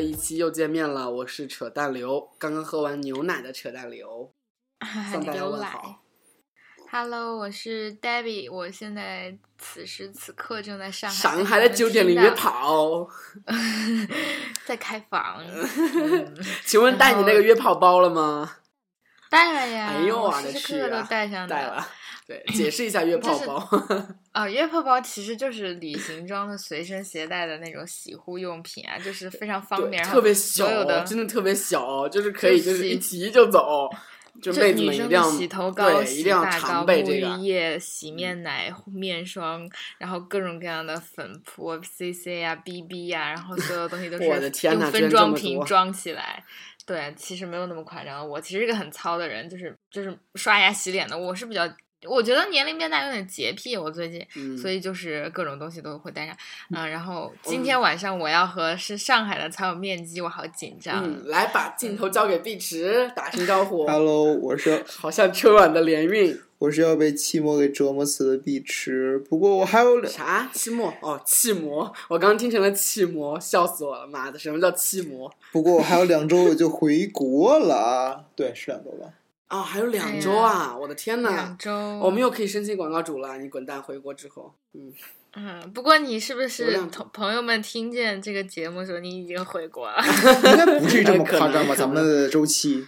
的一期又见面了，我是扯淡刘，刚刚喝完牛奶的扯淡刘，向大家牛奶问好。Hello，我是 Debbie，我现在此时此刻正在上海，上海的酒店里约，炮，在开房。嗯请问带你那个约炮包了吗？带了呀，哎呦我我的去时时刻刻啊都带上的。带了，对，解释一下约炮包。啊，约炮包其实就是旅行装的随身携带的那种洗护用品啊，就是非常方，便，然后特别小所有的，真的特别小，就是可以就就是一洗提就走，就女生们一定要的洗头膏、洗发膏、沐浴液、洗面奶、面霜，然后各种各样的粉扑、CC 啊、BB 啊，然后所有东西都 是用分装瓶装起来。对，其实没有那么夸张。我其实是个很糙的人，就是就是刷牙洗脸的，我是比较。我觉得年龄变大有点洁癖，我最近，嗯，所以就是各种东西都会带上。嗯，然后今天晚上我要和是上海的才有面基，我好紧张。嗯，来把镜头交给碧池，打声招呼。Hello，我是 好像春晚的连运。我是要被气魔给折磨死的碧池，不过我还有两，啥期末？哦，气魔，我刚听成了气魔，笑死我了！妈的，什么叫气魔？不过我还有两周我就回国了啊，对，是两周吧？哦，还有两周啊！我的天呐两，周，我们又可以申请广告主了。你滚蛋！回国之后，嗯，嗯，不过你是不是同朋友们听见这个节目的时候，你已经回国了？应该不至于这么 夸张吧？咱们的周期，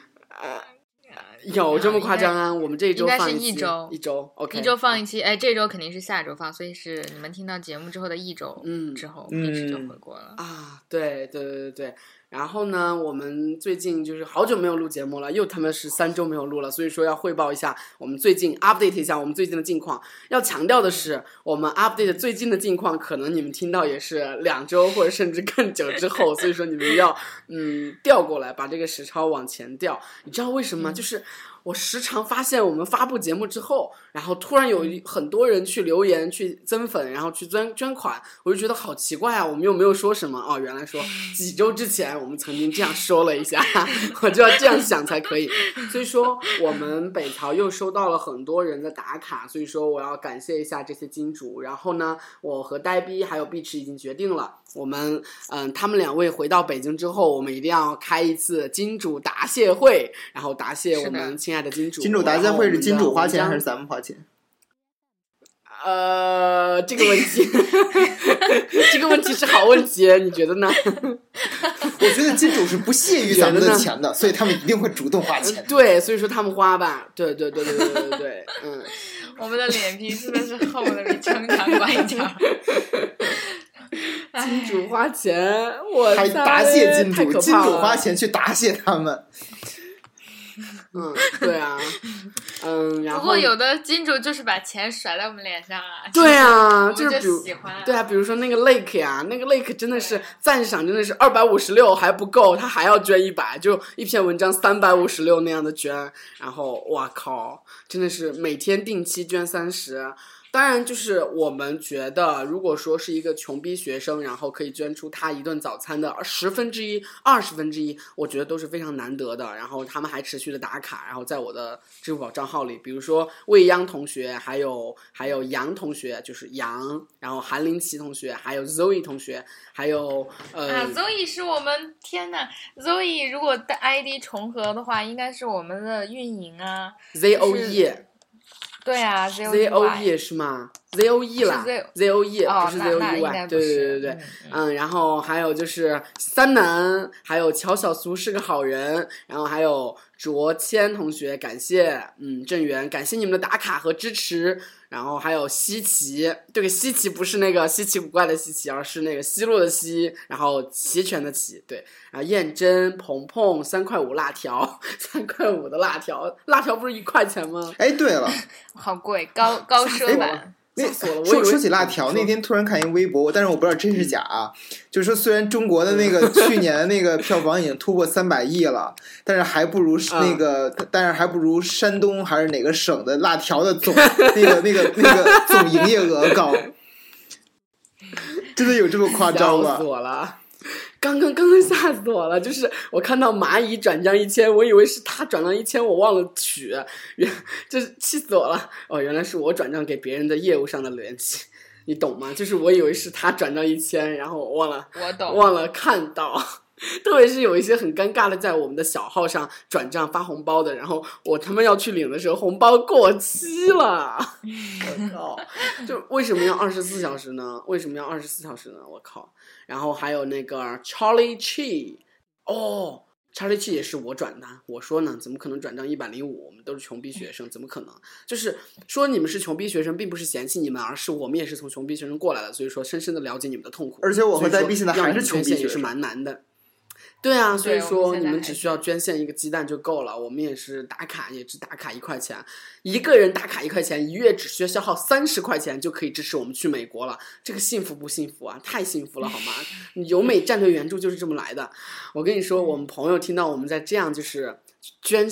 有这么夸张啊？我们这一周应该是一周一周，OK，一周放一期，哎，这周肯定是下周放，所以是你们听到节目之后的一周嗯之后，嗯就回国了。啊，对对对对对。然后呢，我们最近就是好久没有录节目了，又他妈是三周没有录了，所以说要汇报一下我们最近 update 一下我们最近的近况。要强调的是，我们 update 最近的近况，可能你们听到也是两周或者甚至更久之后，所以说你们要嗯调过来，把这个时超往前调。你知道为什么吗？就是我时常发现我们发布节目之后，然后突然有一很多人去留言、去增粉，然后去捐捐款，我就觉得好奇怪啊！我们又没有说什么哦，原来说 几周之前我们曾经这样说了一下，我就要这样想才可以。所以说，我们北淘又收到了很多人的打卡，所以说我要感谢一下这些金主。然后呢，我和呆逼还有碧池已经决定了，我们嗯，他们两位回到北京之后，我们一定要开一次金主答谢会，然后答谢我们亲金主答谢会是金主花钱还是咱们花钱？呃，这个问题，这个问题是好问题，你觉得呢？我觉得金主是不屑于咱们的钱的，所以他们一定会主动花钱。对，所以说他们花吧，对对对对对对对，嗯。我们的脸皮是不是厚的比城墙还长？金主花钱，我答谢金主，金主花钱去答谢他们。嗯，对啊，嗯，然后不过有的金主就是把钱甩在我们脸上啊。对啊，就是比如喜欢啊。对啊，比如说那个 Lake 呀、那个 Lake 真的是赞赏，真的是二百五十六还不够，他还要捐一百，就一篇文章三百五十六那样的捐，然后哇靠，真的是每天定期捐三十。当然，就是我们觉得，如果说是一个穷逼学生，然后可以捐出他一顿早餐的十分之一、二十分之一，我觉得都是非常难得的。然后他们还持续的打卡，然后在我的支付宝账号里，比如说未央同学，还有还有杨同学，就是杨，然后韩林奇同学，还有 Zoe 同学，还有呃、啊，Zoe 是我们天呐，Zoe 如果的 ID 重合的话，应该是我们的运营啊。Z E 对啊 Z O E 是吗？Z O E 啦 Z O E 哦不是 Z O 那 E 应 Y，对对对对对。嗯，然后还有就是三男，还有乔小苏是个好人，然后还有卓谦同学，感谢嗯郑源，感谢你们的打卡和支持，然后还有西奇，这个西奇不是那个稀奇古怪的稀奇，而是那个西路的西，然后齐全的齐，对，然后燕珍、鹏鹏三块五辣条，三块五的辣条，辣条不是一块钱吗？哎，对了，好贵，高高奢版。那说说起辣条，那天突然看一微博，但是我不知道真是假啊。就是说，虽然中国的那个 去年那个票房已经突破三百亿了，但是还不如啊那个，但是还不如山东还是哪个省的辣条的总那个那个那个总营业额高。真的有这么夸张吗笑死？我了！刚 刚刚刚吓死我了！就是我看到蚂蚁转账一千，我以为是他转账一千，我忘了取，原就是气死我了！哦，原来是我转账给别人的业务上的联系。你懂吗？就是我以为是他转账一千，然后我忘了我懂。忘了看到，特别是有一些很尴尬的，在我们的小号上转账发红包的，然后我他妈要去领的时候，红包过期了，我靠！就为什么要二十四小时呢？为什么要二十四小时呢？我靠！然后还有那个 Charlie Chi，哦。查理器也是我转的，我说呢，怎么可能转账一百零五？我们都是穷逼学生，怎么可能？就是说你们是穷逼学生，并不是嫌弃你们，而是我们也是从穷逼学生过来的，所以说深深的了解你们的痛苦。而且我和在逼现在还是穷逼学生，也是蛮难的。对啊，所以说你们只需要捐献一个鸡蛋就够了。我们也是打卡，也只打卡一块钱，一个人打卡一块钱，一月只需要消耗三十块钱就可以支持我们去美国了。这个幸福不幸福啊？太幸福了好吗？有美战略援助就是这么来的。我跟你说，我们朋友听到我们在这样就是捐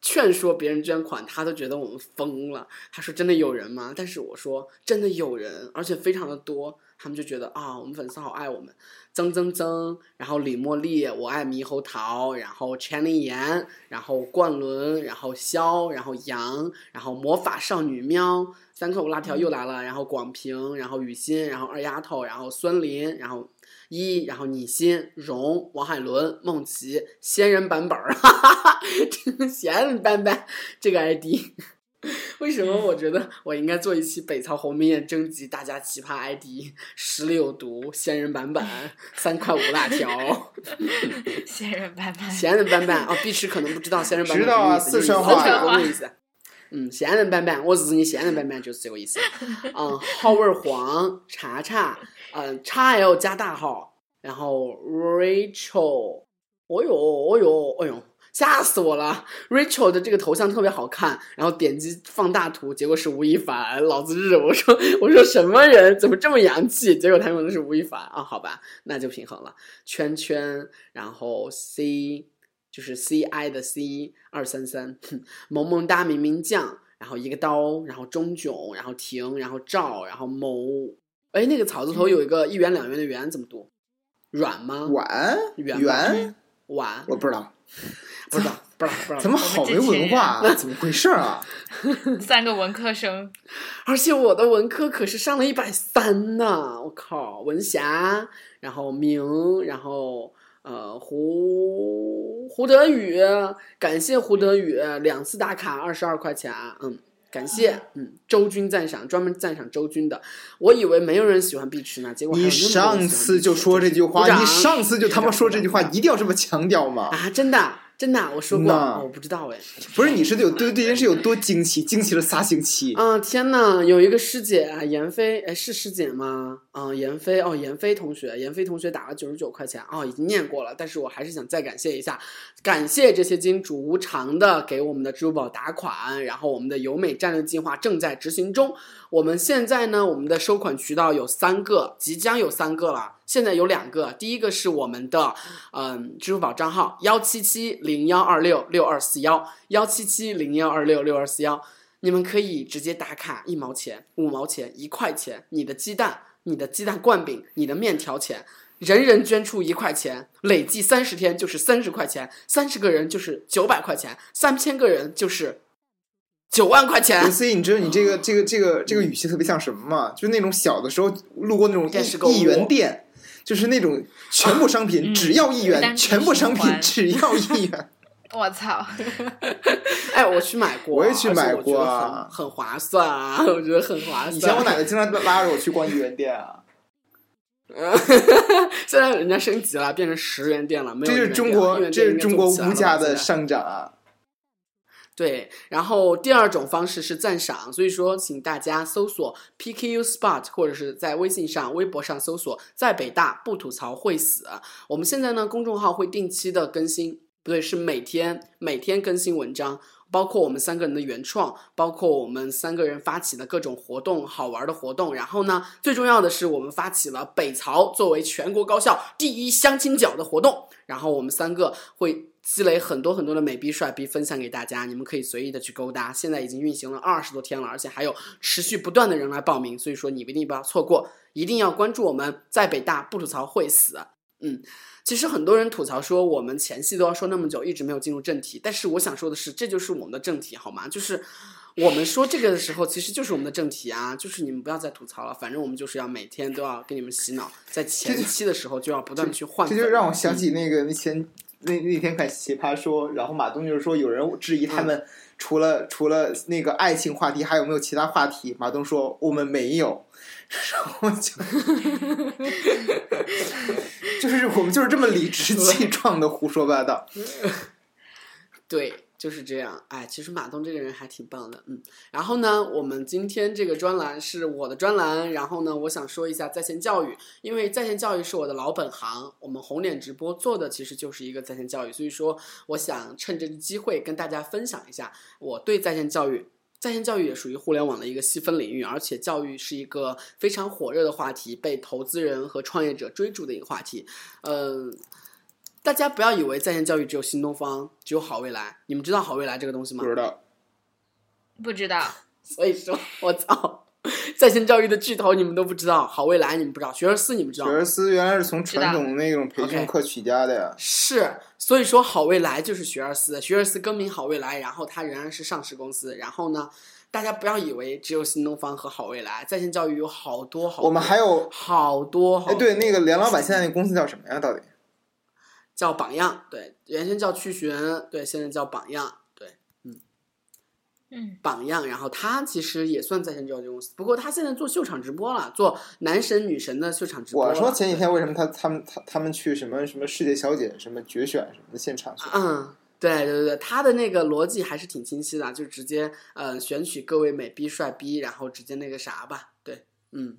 劝说别人捐款，他都觉得我们疯了。他说：“真的有人吗？”但是我说：“真的有人，而且非常的多。”他们就觉得啊，我们粉丝好爱我们。曾曾曾，然后李茉莉，我爱猕猴桃，然后全灵妍，然后冠伦，然后肖，然后杨，然后魔法少女喵，三克五辣条又来了，然后广平，然后雨欣，然后二丫头，然后孙林，然后一，然后你心，荣，王海伦，梦琪，仙人版本儿，哈哈哈，仙人版本这个 ID。为什么我觉得我应该做一期北曹红面宴征集大家奇葩 ID？实力有毒，仙人板板，三块五辣条，仙人板板，仙人板板哦，碧池可能不知道仙人板板知道啊什么意思，四川话话的意思。嗯，仙人板板，我日你仙人板板就是这个意思。嗯，好味儿黄，查查，嗯，叉 L 加大号，然后 Rachel，哦哟，哦哟，哦哟。吓死我了！Rachel 的这个头像特别好看，然后点击放大图，结果是吴亦凡，老子日！我说我说什么人怎么这么洋气？结果他用的是吴亦凡啊，好吧，那就平衡了。圈圈，然后 C 就是 C I 的 C 二三三，萌萌哒明明酱，然后一个刀，然后钟炯，然后婷，然后赵，然后某，哎，那个草字头有一个一元两元的元怎么读？软吗？碗圆圆碗？我不知道，不知道，不知道，不知道。怎么好没文化那？怎么回事啊？三个文科生，而且我的文科可是上了一百三呢！我靠，文霞，然后明，然后呃胡胡德宇，感谢胡德宇两次打卡二十二块钱，嗯，感谢，嗯，周军赞赏，专门赞赏周军的。我以为没有人喜欢碧池呢，结果你上次就说这句话，你上次就他妈说这句话，一定要这么强调吗？啊！真的，真的，我说过，我不知道哎。不是，你是有对对这件事有多惊奇？惊奇了仨星期。啊天呐，有一个师姐啊，闫飞，哎是师姐吗？啊，闫飞哦，闫飞同学，闫飞同学打了九十九块钱哦，已经念过了，但是我还是想再感谢一下，感谢这些金主无偿的给我们的支付宝打款，然后我们的由美战略计划正在执行中。我们现在呢，我们的收款渠道有三个，即将有三个了。现在有两个，第一个是我们的嗯支付宝账号幺七七零幺二六六二四幺幺七七零幺二六六二四幺，你们可以直接打卡一毛钱、五毛钱、一块钱，你的鸡蛋、你的鸡蛋灌饼、你的面条钱，人人捐出一块钱，累计三十天就是三十块钱，三十个人就是九百块钱，三千个人就是九万块钱。所以你知道你这个这个这个这个语气特别像什么吗？就是那种小的时候路过那种电视购物一元店，就是那种全部商品嗯只要一元，全部商品只要一元。我操！哎，我去买过，我也去买过啊很很划算啊，我觉得很划算。以前我奶奶经常拉着我去逛一元店啊，现在人家升级了，变成十元店了，没有这是一元店了中国这是中国物价的上涨啊！对，然后第二种方式是赞赏，所以说请大家搜索 PKU Spot，或者是在微信上、微博上搜索“在北大不吐槽会死”。我们现在呢，公众号会定期的更新，不对，是每天每天更新文章。包括我们三个人的原创，包括我们三个人发起的各种活动、好玩的活动。然后呢，最重要的是，我们发起了北曹作为全国高校第一相亲角的活动。然后我们三个会积累很多很多的美逼帅逼分享给大家，你们可以随意的去勾搭。现在已经运行了二十多天了，而且还有持续不断的人来报名，所以说你一定不要错过，一定要关注我们在北大不吐槽会死。嗯，其实很多人吐槽说我们前戏都要说那么久，一直没有进入正题。但是我想说的是，这就是我们的正题，好吗？就是我们说这个的时候，其实就是我们的正题啊，就是你们不要再吐槽了，反正我们就是要每天都要给你们洗脑，在前期的时候就要不断的去换粉。这就让我想起那个那前那那天看奇葩说，然后马东就是说有人质疑他们除了、除了那个爱情话题，还有没有其他话题？马东说我们没有，然后就 就是我们就是这么理直气壮的胡说八道。对，就是这样。哎，其实马东这个人还挺棒的，嗯。然后呢，我们今天这个专栏是我的专栏，然后呢，我想说一下在线教育，因为在线教育是我的老本行，我们红脸直播做的其实就是一个在线教育，所以说我想趁这个机会跟大家分享一下我对在线教育。在线教育也属于互联网的一个细分领域，而且教育是一个非常火热的话题，被投资人和创业者追逐的一个话题。嗯、大家不要以为在线教育只有新东方，只有好未来。你们知道好未来这个东西吗不？知道，不知道，所以说，我操，在线教育的巨头你们都不知道，好未来你们不知道，学而思你们知道吗？学而思原来是从传统那种培训课起家的呀。是，所以说好未来就是学而思，学而思更名好未来，然后它仍然是上市公司。然后呢，大家不要以为只有新东方和好未来，在线教育有好多好多，我们还有好多好哎，对，那个梁老板现在那公司叫什么呀？到底？叫榜样，对，原先叫趣寻，对，现在叫榜样，对。嗯，榜样，然后他其实也算在线教育公司，不过他现在做秀场直播了，做男神女神的秀场直播。我说前几天为什么他他们他他们去什么什么世界小姐什么决选什么的现场去？嗯，对对对对，他的那个逻辑还是挺清晰的，就直接呃选取各位美逼帅逼，然后直接那个啥吧，对，嗯，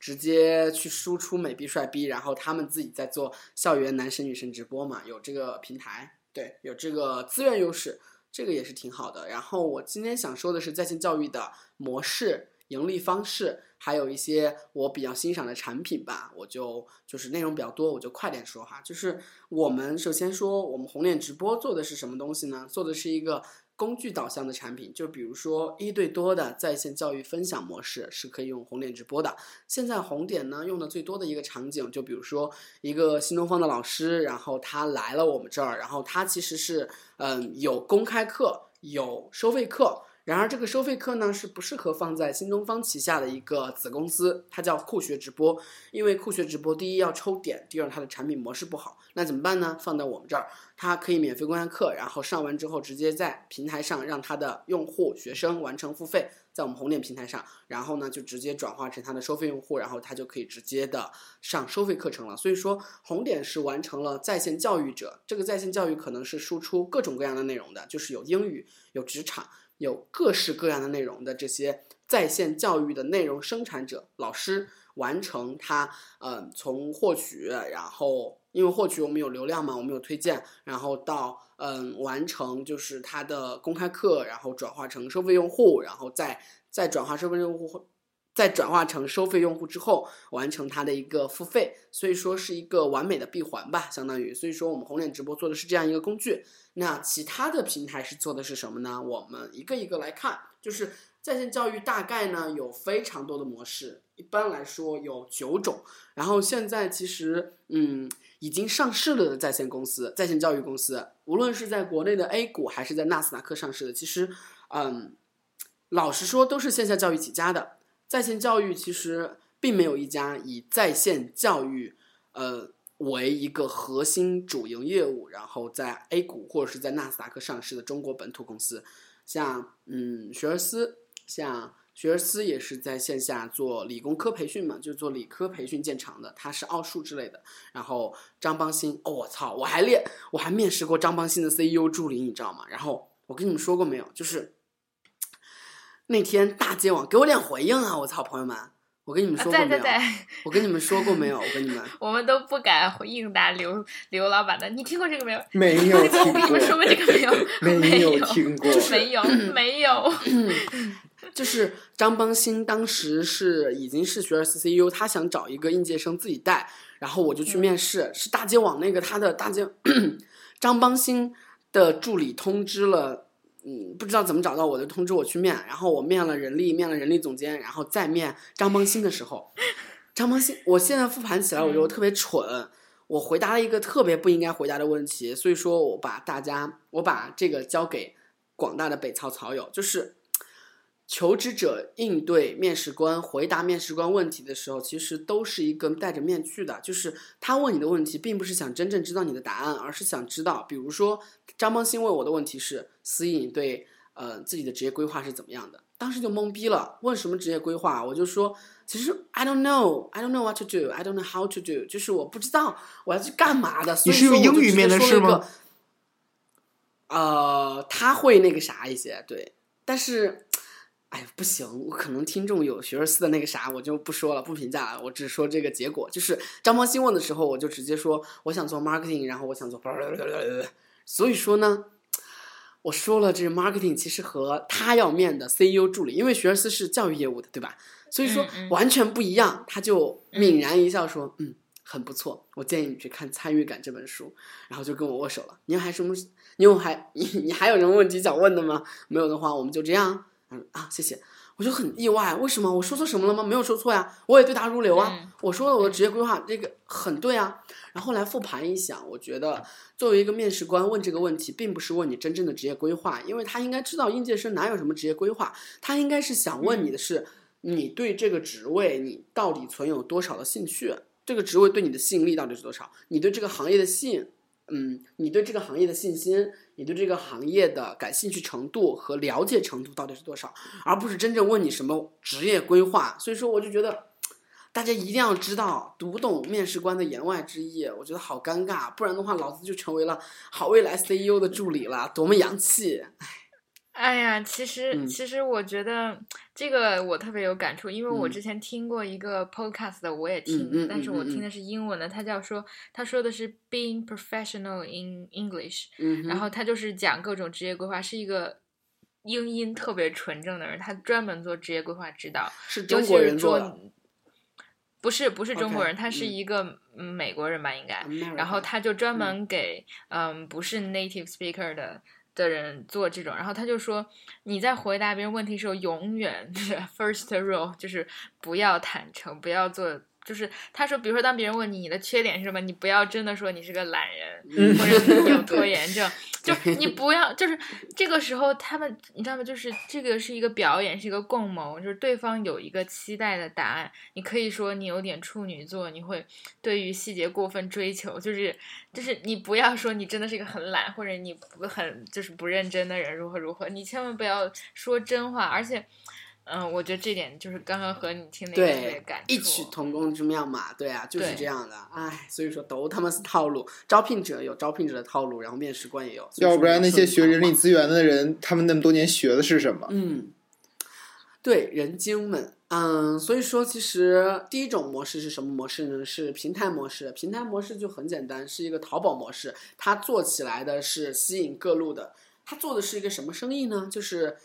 直接去输出美逼帅逼，然后他们自己在做校园男神女神直播嘛，有这个平台，对，有这个资源优势，这个也是挺好的。然后我今天想说的是在线教育的模式、盈利方式，还有一些我比较欣赏的产品吧。我就就是内容比较多，我就快点说哈。就是我们首先说，我们红脸直播做的是什么东西呢？做的是一个工具导向的产品，就比如说一对多的在线教育分享模式是可以用红点直播的。现在红点呢用的最多的一个场景，就比如说一个新东方的老师，然后他来了我们这儿，然后他其实是嗯有公开课，有收费课。然而，这个收费课呢是不适合放在新东方旗下的一个子公司，它叫酷学直播。因为酷学直播，第一要抽点，第二它的产品模式不好，那怎么办呢？放在我们这儿，它可以免费公开课，然后上完之后直接在平台上让它的用户、学生完成付费，在我们红点平台上，然后呢就直接转化成它的收费用户，然后它就可以直接的上收费课程了。所以说，红点是完成了在线教育者，这个在线教育可能是输出各种各样的内容的，就是有英语、有职场。有各式各样的内容的这些在线教育的内容生产者、老师，完成他嗯从获取，然后因为获取我们有流量嘛，我们有推荐，然后到嗯完成就是他的公开课，然后转化成收费用户，然后再再转化收费用户。再转化成收费用户之后，完成它的一个付费，所以说是一个完美的闭环吧，相当于。所以说我们红脸直播做的是这样一个工具。那其他的平台是做的是什么呢？我们一个一个来看，就是在线教育大概呢有非常多的模式，一般来说有九种。然后现在其实嗯已经上市了的在线公司、在线教育公司，无论是在国内的 A 股还是在纳斯达克上市的，其实嗯老实说都是线下教育起家的。在线教育其实并没有一家以在线教育呃为一个核心主营业务，然后在 A 股或者是在纳斯达克上市的中国本土公司，像嗯学而思，像学而思也是在线下做理工科培训嘛，就做理科培训见长的，它是奥数之类的。然后张邦鑫，哦我操，我还练我还面试过张邦鑫的 CEO 助理，你知道吗？然后我跟你们说过没有？就是。那天大街网给我点回应啊！我操，朋友们，我跟你们说过没有？在在在，我跟你们说过没有？我跟你们，我们都不敢回应答刘刘老板的。你听过这个没有？没有你听我跟你们说过，这个没有？没有有听过。没有，没有。就是张邦鑫当时是已经是学而思 CEO，他想找一个应届生自己带，然后我就去面试，是大街网那个他的大街 张邦鑫的助理通知了。嗯，不知道怎么找到我的，通知我去面，然后我面了人力，面了人力总监，然后再面张邦鑫的时候，张邦鑫，我现在复盘起来，我觉得我特别蠢，我回答了一个特别不应该回答的问题，所以说我把大家，我把这个交给广大的北曹草友，就是求职者应对面试官、回答面试官问题的时候，其实都是一个戴着面具的。就是他问你的问题，并不是想真正知道你的答案，而是想知道，比如说张邦鑫问我的问题是：思颖，你对呃自己的职业规划是怎么样的？当时就懵逼了，问什么职业规划？我就说，其实 I don't know, I don't know what to do, I don't know how to do，就是我不知道我要去干嘛的。你是用英语面的是吗？呃，他会那个啥一些，对，但是。哎，不行，我可能听众有学而思的那个啥，我就不说了，不评价了。我只说这个结果，就是张邦兴问的时候，我就直接说我想做 marketing，然后我想做，所以说呢，我说了这个 marketing 其实和他要面的 CEO 助理，因为学而思是教育业务的，对吧？所以说完全不一样。他就泯然一笑说：“嗯，很不错，我建议你去看《参与感》这本书。”然后就跟我握手了。你有还什么？你有还你你还有什么问题想问的吗？没有的话，我们就这样。嗯啊，谢谢，我就很意外，为什么我说错什么了吗？没有说错呀，我也对答如流啊。我说了我的职业规划，这个很对啊。然后来复盘一想，我觉得作为一个面试官问这个问题，并不是问你真正的职业规划，因为他应该知道应届生哪有什么职业规划，他应该是想问你的是，你对这个职位你到底存有多少的兴趣？这个职位对你的吸引力到底是多少？你对这个行业的吸引？嗯，你对这个行业的信心，你对这个行业的感兴趣程度和了解程度到底是多少，而不是真正问你什么职业规划。所以说，我就觉得大家一定要知道，读懂面试官的言外之意。我觉得好尴尬，不然的话，老子就成为了好未来 CEO 的助理了，多么洋气！唉。哎呀，其实其实我觉得这个我特别有感触，因为我之前听过一个 podcast 的，我也听，但是我听的是英文的，他叫说他说的是 being professional in English，然后他就是讲各种职业规划，是一个英音特别纯正的人，他专门做职业规划指导，是中国人做，不是不是？中国人，他是一个美国人吧应该，然后他就专门给嗯不是 native speaker 的。的人做这种，然后他就说，你在回答别人问题时候，永远 first rule，就是不要坦诚，不要做。就是他说，比如说，当别人问你你的缺点是什么，你不要真的说你是个懒人，或者你有拖延症，就你不要，就是这个时候他们你知道吗？就是这个是一个表演，是一个共谋，就是对方有一个期待的答案，你可以说你有点处女座，你会对于细节过分追求，就是就是你不要说你真的是一个很懒或者你不很就是不认真的人如何如何，你千万不要说真话，而且。嗯，我觉得这点就是刚刚和你听那个特别感异曲同工之妙嘛，对啊，就是这样的，哎，所以说都他妈是套路，招聘者有招聘者的套路，然后面试官也有，要不然那些学人力资源的人，他们那么多年学的是什么？嗯，对，人精们，嗯，所以说其实第一种模式是什么模式呢？是平台模式，平台模式就很简单，是一个淘宝模式，它做起来的是吸引各路的，它做的是一个什么生意呢？就是。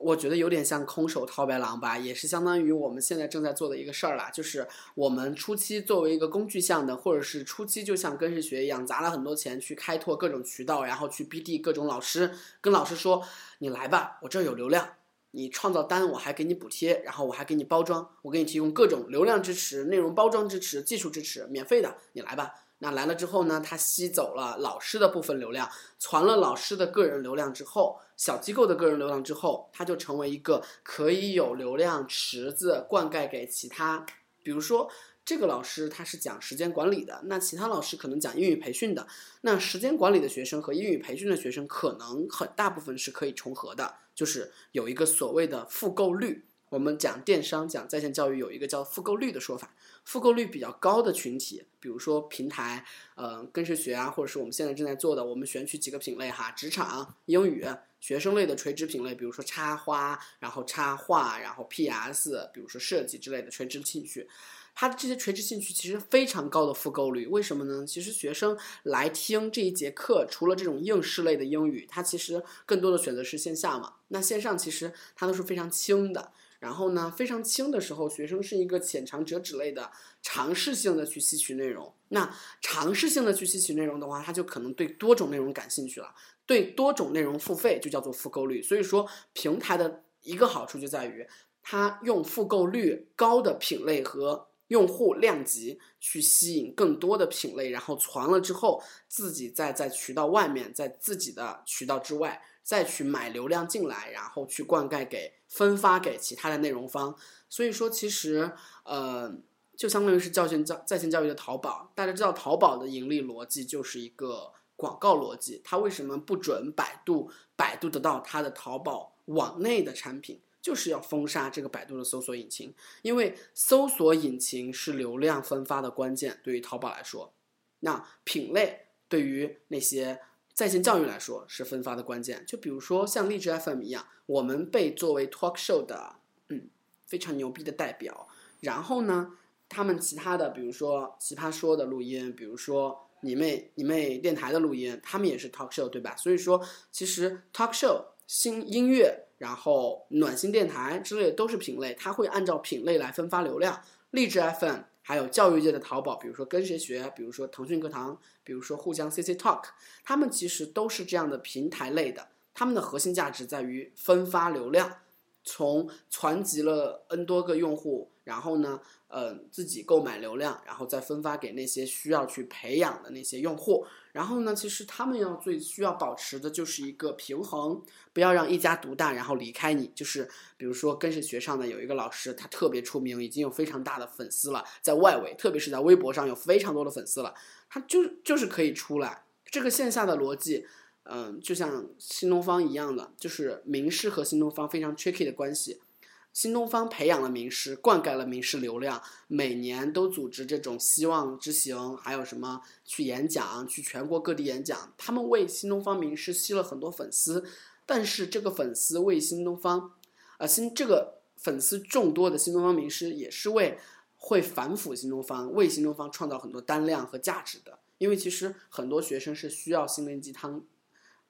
我觉得有点像空手套白狼吧，也是相当于我们现在正在做的一个事儿啦。就是我们初期作为一个工具项的，或者是初期就像跟着学一样，砸了很多钱去开拓各种渠道，然后去 BD 各种老师，跟老师说：“你来吧，我这儿有流量，你创造单我还给你补贴，然后我还给你包装，我给你提供各种流量支持、内容包装支持、技术支持，免费的，你来吧。”那来了之后呢，他吸走了老师的部分流量，传了老师的个人流量之后，小机构的个人流量之后，他就成为一个可以有流量池子灌溉给其他，比如说这个老师他是讲时间管理的，那其他老师可能讲英语培训的，那时间管理的学生和英语培训的学生可能很大部分是可以重合的，就是有一个所谓的复购率。我们讲电商讲在线教育有一个叫复购率的说法。复购率比较高的群体，比如说平台，呃，跟谁学啊，或者是我们现在正在做的，我们选取几个品类哈，职场、英语、学生类的垂直品类，比如说插花，然后插画，然后 PS，比如说设计之类的垂直兴趣，它的这些垂直兴趣其实非常高的复购率，为什么呢？其实学生来听这一节课，除了这种应试类的英语，它其实更多的选择是线下嘛，那线上其实它都是非常轻的。然后呢，非常轻的时候，学生是一个浅尝辄止类的尝试性的去吸取内容。那尝试性的去吸取内容的话，他就可能对多种内容感兴趣了，对多种内容付费就叫做复购率。所以说，平台的一个好处就在于，它用复购率高的品类和用户量级去吸引更多的品类，然后传了之后，自己再在渠道外面，在自己的渠道之外再去买流量进来，然后去灌溉给分发给其他的内容方。所以说，其实呃，就相当于是教训教在线教育的淘宝。大家知道，淘宝的盈利逻辑就是一个广告逻辑，它为什么不准百度？百度得到它的淘宝网内的产品？就是要封杀这个百度的搜索引擎，因为搜索引擎是流量分发的关键。对于淘宝来说，那品类对于那些在线教育来说是分发的关键。就比如说像荔枝 FM 一样，我们被作为 talk show 的，嗯，非常牛逼的代表。然后呢，他们其他的，比如说奇葩说的录音，比如说你妹你妹电台的录音，他们也是 talk show，对吧？所以说，其实 talk show 新音乐。然后暖心电台之类的都是品类，它会按照品类来分发流量。励志 FM 还有教育界的淘宝，比如说跟谁学，比如说腾讯课堂，比如说互相 CC Talk，他们其实都是这样的平台类的。他们的核心价值在于分发流量，从传集了 N 多个用户，然后呢，呃，自己购买流量，然后再分发给那些需要去培养的那些用户。然后呢，其实他们要最需要保持的就是一个平衡，不要让一家独大，然后离开你。就是比如说跟谁学上的有一个老师，他特别出名，已经有非常大的粉丝了，在外围，特别是在微博上有非常多的粉丝了，他就就是可以出来。这个线下的逻辑，嗯，就像新东方一样的，就是名师和新东方非常 tricky 的关系。新东方培养了名师，灌溉了名师流量，每年都组织这种希望之行，还有什么去演讲，去全国各地演讲。他们为新东方名师吸了很多粉丝，但是这个粉丝为新东方，呃，新这个粉丝众多的新东方名师也是为会反腐新东方，为新东方创造很多单量和价值的。因为其实很多学生是需要心灵鸡汤。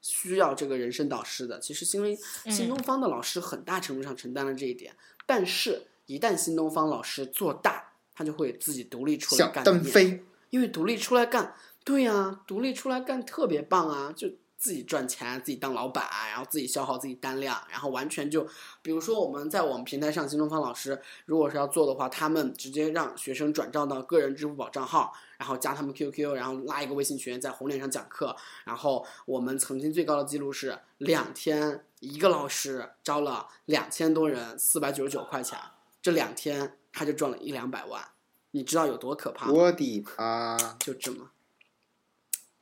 需要这个人生导师的，其实新新东方的老师很大程度上承担了这一点。但是，一旦新东方老师做大，他就会自己独立出来干。邓飞，因为独立出来干，对呀，独立出来干特别棒啊，就。自己赚钱，自己当老板，然后自己消耗自己单量，然后完全就，比如说我们在我们平台上，新东方老师如果是要做的话，他们直接让学生转账到个人支付宝账号，然后加他们 QQ，然后拉一个微信群，在红脸上讲课。然后我们曾经最高的记录是两天一个老师招了两千多人，四百九十九块钱，这两天他就赚了一两百万，你知道有多可怕？我的妈！就这么。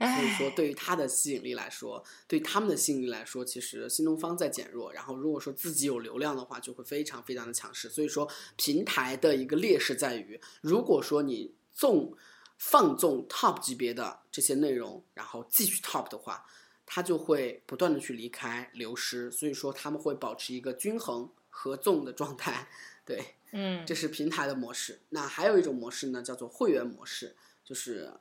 所以说，对于它的吸引力来说，对他们的吸引力来说，其实新东方在减弱。然后，如果说自己有流量的话，就会非常非常的强势。所以说，平台的一个劣势在于，如果说你纵放纵 top 级别的这些内容，然后继续 top 的话，它就会不断的去离开、流失。所以说，他们会保持一个均衡合纵的状态。对，嗯，这是平台的模式。那还有一种模式呢，叫做会员模式，就是。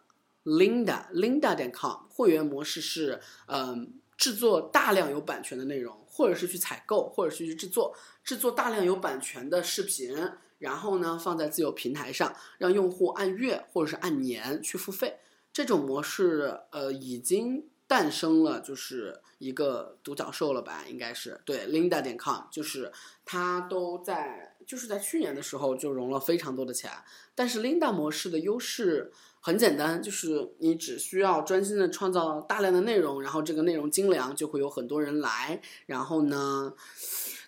Linda Linda 点 com 会员模式是，嗯，制作大量有版权的内容，或者是去采购，或者是去制作，制作大量有版权的视频，然后呢放在自有平台上，让用户按月或者是按年去付费。这种模式，呃，已经诞生了，就是一个独角兽了吧？应该是对 Linda 点 com，就是它都在，就是在去年的时候就融了非常多的钱。但是 Linda 模式的优势。很简单，就是你只需要专心的创造大量的内容，然后这个内容精良，就会有很多人来。然后呢，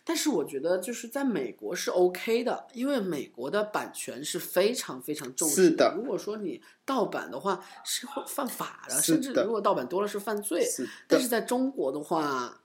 但是我觉得就是在美国是 OK 的，因为美国的版权是非常非常重视的。如果说你盗版的话，是会犯法的，甚至如果盗版多了是犯罪。但是在中国的话，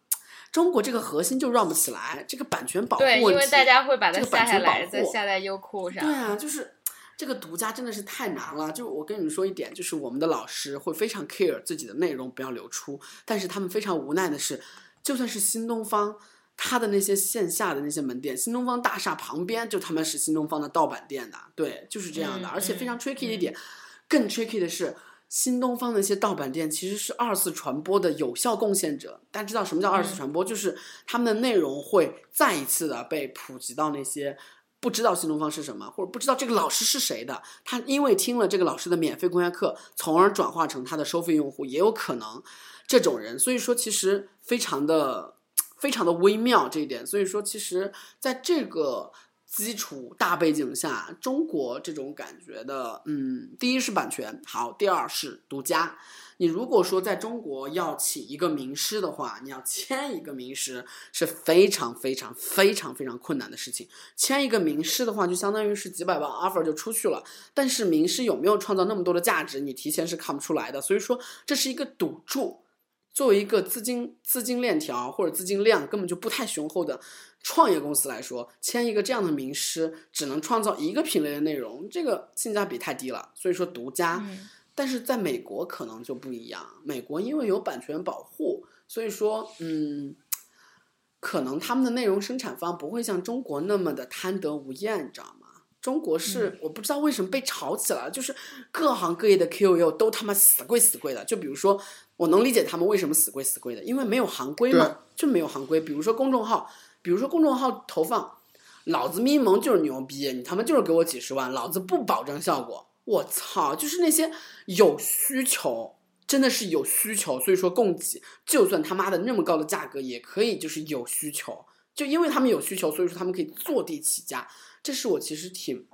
中国这个核心就 run 不起来，这个版权保护对，因为大家会把它下下来，再下在优酷上。对啊，就是。这个独家真的是太难了。就我跟你们说一点，就是我们的老师会非常 care 自己的内容不要流出，但是他们非常无奈的是，就算是新东方，他的那些线下的那些门店，新东方大厦旁边就他们是新东方的盗版店的，对，就是这样的。而且非常 tricky 的一点，更 tricky 的是，新东方那些盗版店其实是二次传播的有效贡献者。大家知道什么叫二次传播？就是他们的内容会再一次的被普及到那些。不知道新东方是什么，或者不知道这个老师是谁的，他因为听了这个老师的免费公开课，从而转化成他的收费用户，也有可能这种人。所以说，其实非常的非常的微妙这一点。所以说，其实在这个基础大背景下，中国这种感觉的，嗯，第一是版权好，第二是独家。你如果说在中国要请一个名师的话，你要签一个名师是非常非常非常非常困难的事情。签一个名师的话，就相当于是几百万 offer 就出去了。但是名师有没有创造那么多的价值，你提前是看不出来的。所以说这是一个赌注。作为一个资金资金链条或者资金量根本就不太雄厚的创业公司来说，签一个这样的名师，只能创造一个品类的内容，这个性价比太低了。所以说独家。但是在美国可能就不一样，美国因为有版权保护，所以说，嗯，可能他们的内容生产方不会像中国那么的贪得无厌，你知道吗？中国是我不知道为什么被炒起来了，就是各行各业的 KOL 都他妈死贵死贵的。就比如说，我能理解他们为什么死贵死贵的，因为没有行规嘛，就没有行规。比如说公众号，比如说公众号投放，老子咪蒙就是牛逼，你他妈就是给我几十万，老子不保证效果。我操！就是那些有需求，真的是有需求，所以说供给，就算他妈的那么高的价格，也可以就是有需求，就因为他们有需求，所以说他们可以坐地起价。这是我其实挺，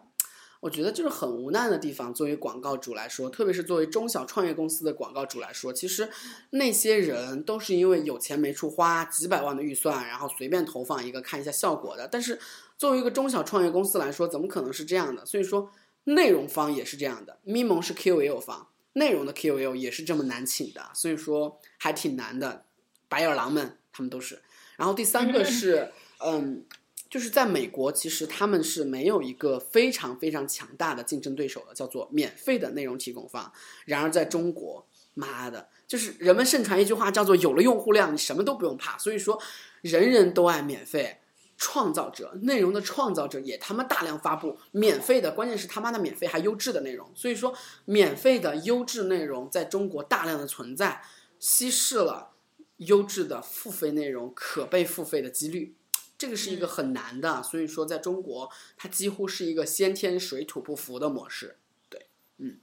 我觉得就是很无奈的地方。作为广告主来说，特别是作为中小创业公司的广告主来说，其实那些人都是因为有钱没处花，几百万的预算，然后随便投放一个看一下效果的。但是作为一个中小创业公司来说，怎么可能是这样的？所以说。内容方也是这样的，咪蒙是 QOL 方，内容的 QOL 也是这么难请的，所以说还挺难的。白眼狼们他们都是。然后第三个是，嗯，就是在美国，其实他们是没有一个非常非常强大的竞争对手的，叫做免费的内容提供方。然而在中国，妈的，就是人们盛传一句话，叫做有了用户量，你什么都不用怕。所以说，人人都爱免费。创造者内容的创造者也他妈大量发布免费的，关键是他妈的免费还优质的内容，所以说免费的优质内容在中国大量的存在，稀释了优质的付费内容可被付费的几率，这个是一个很难的，所以说在中国它几乎是一个先天水土不服的模式，对，嗯，